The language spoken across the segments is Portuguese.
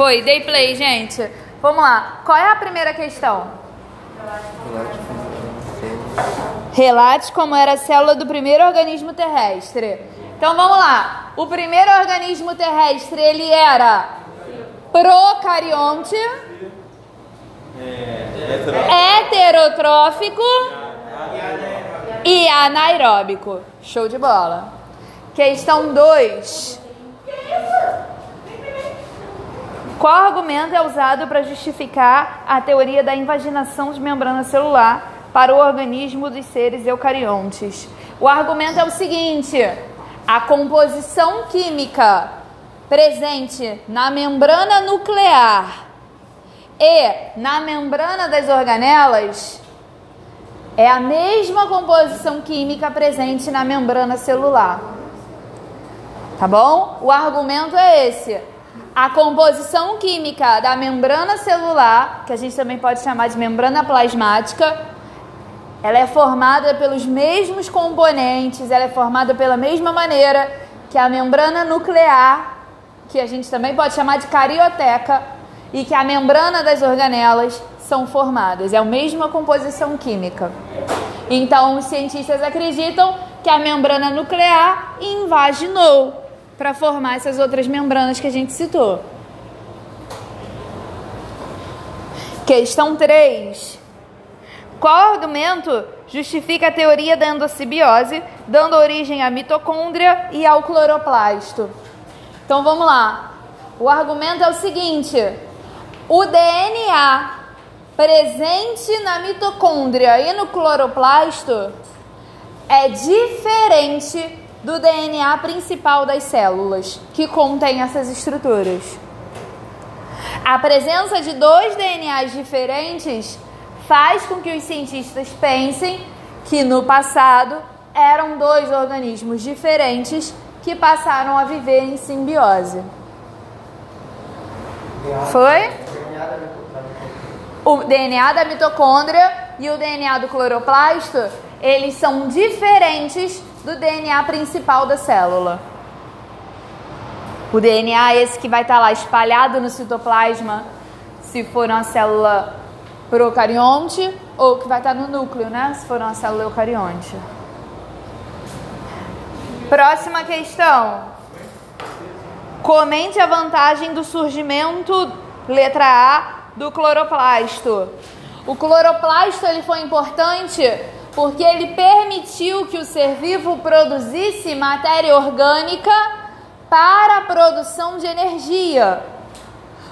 Foi, dei play, gente. Vamos lá. Qual é a primeira questão? Relate como era a célula do primeiro organismo terrestre. Então vamos lá. O primeiro organismo terrestre ele era procarionte, heterotrófico e anaeróbico. Show de bola. Questão 2. Qual argumento é usado para justificar a teoria da invaginação de membrana celular para o organismo dos seres eucariontes? O argumento é o seguinte: a composição química presente na membrana nuclear e na membrana das organelas é a mesma composição química presente na membrana celular. Tá bom? O argumento é esse. A composição química da membrana celular, que a gente também pode chamar de membrana plasmática, ela é formada pelos mesmos componentes, ela é formada pela mesma maneira que a membrana nuclear, que a gente também pode chamar de carioteca, e que a membrana das organelas são formadas. É a mesma composição química. Então, os cientistas acreditam que a membrana nuclear invaginou para formar essas outras membranas que a gente citou. Questão 3. Qual argumento justifica a teoria da endossimbiose, dando origem à mitocôndria e ao cloroplasto? Então vamos lá. O argumento é o seguinte: o DNA presente na mitocôndria e no cloroplasto é diferente do DNA principal das células, que contém essas estruturas. A presença de dois DNAs diferentes faz com que os cientistas pensem que no passado eram dois organismos diferentes que passaram a viver em simbiose. Foi? O DNA da mitocôndria e o DNA do cloroplasto, eles são diferentes do DNA principal da célula. O DNA é esse que vai estar lá espalhado no citoplasma, se for uma célula procarionte, ou que vai estar no núcleo, né? Se for uma célula eucarionte. Próxima questão. Comente a vantagem do surgimento, letra A, do cloroplasto. O cloroplasto ele foi importante porque ele permitiu que o ser vivo produzisse matéria orgânica para a produção de energia.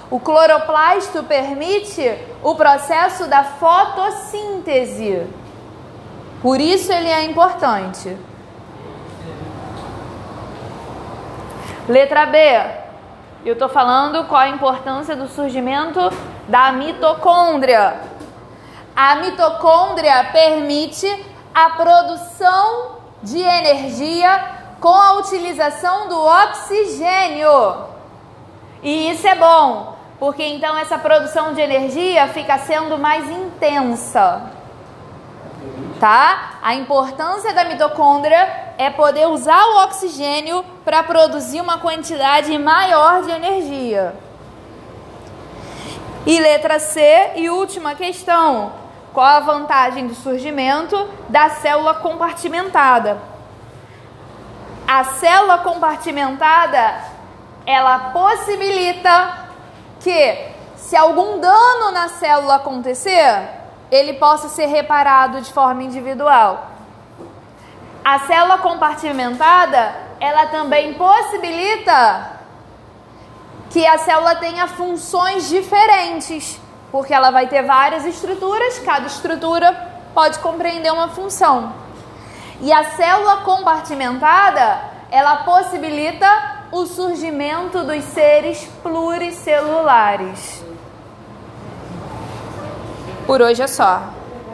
O cloroplasto permite o processo da fotossíntese. Por isso ele é importante. Letra B. Eu estou falando qual a importância do surgimento da mitocôndria. A mitocôndria permite a produção de energia com a utilização do oxigênio. E isso é bom, porque então essa produção de energia fica sendo mais intensa. Tá? A importância da mitocôndria é poder usar o oxigênio para produzir uma quantidade maior de energia. E letra C e última questão. Qual a vantagem do surgimento da célula compartimentada? A célula compartimentada, ela possibilita que se algum dano na célula acontecer, ele possa ser reparado de forma individual. A célula compartimentada, ela também possibilita que a célula tenha funções diferentes porque ela vai ter várias estruturas, cada estrutura pode compreender uma função. E a célula compartimentada, ela possibilita o surgimento dos seres pluricelulares. Por hoje é só.